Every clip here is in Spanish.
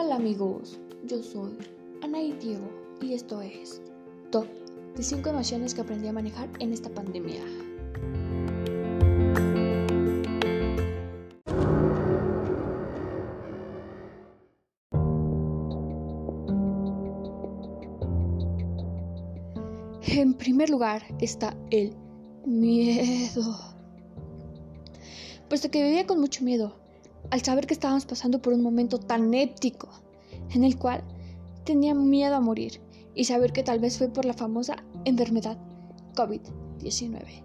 tal amigos? Yo soy Anaí Diego y esto es Top de 5 emociones que aprendí a manejar en esta pandemia. En primer lugar está el miedo. Puesto que vivía con mucho miedo al saber que estábamos pasando por un momento tan éptico en el cual tenía miedo a morir y saber que tal vez fue por la famosa enfermedad COVID-19.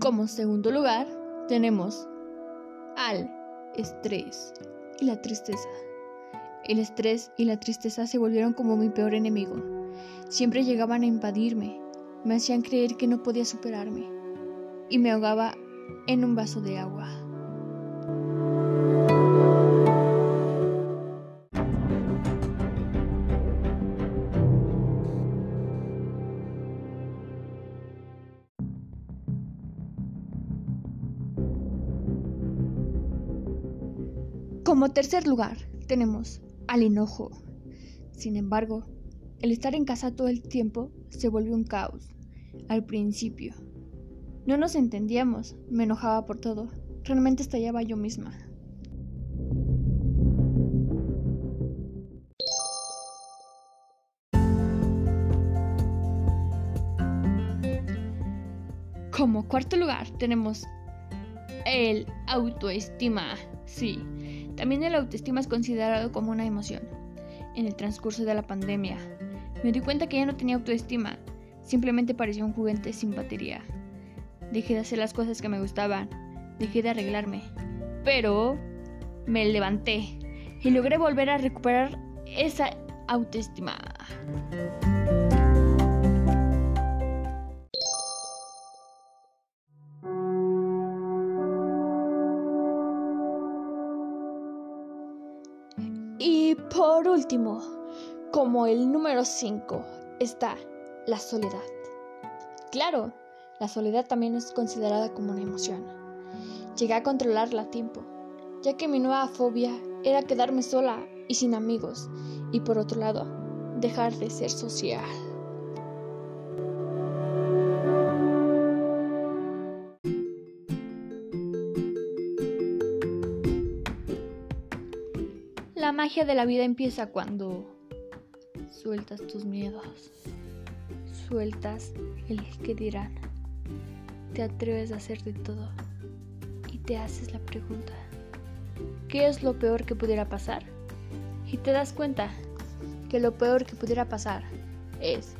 Como segundo lugar, tenemos al estrés y la tristeza. El estrés y la tristeza se volvieron como mi peor enemigo. Siempre llegaban a invadirme, me hacían creer que no podía superarme y me ahogaba en un vaso de agua. Como tercer lugar tenemos al enojo. Sin embargo, el estar en casa todo el tiempo se volvió un caos. Al principio. No nos entendíamos, me enojaba por todo. Realmente estallaba yo misma. Como cuarto lugar tenemos el autoestima. Sí, también el autoestima es considerado como una emoción. En el transcurso de la pandemia, me di cuenta que ya no tenía autoestima, simplemente parecía un juguete sin batería. Dejé de hacer las cosas que me gustaban, dejé de arreglarme, pero me levanté y logré volver a recuperar esa autoestima. Y por último, como el número 5, está la soledad. Claro, la soledad también es considerada como una emoción. Llegué a controlarla a tiempo, ya que mi nueva fobia era quedarme sola y sin amigos, y por otro lado, dejar de ser social. Magia de la vida empieza cuando sueltas tus miedos, sueltas el que dirán, te atreves a hacer de todo y te haces la pregunta, ¿qué es lo peor que pudiera pasar? Y te das cuenta que lo peor que pudiera pasar es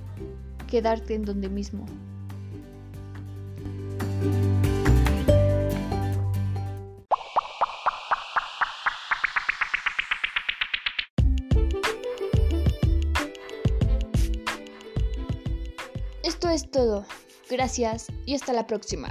quedarte en donde mismo. Esto es todo. Gracias y hasta la próxima.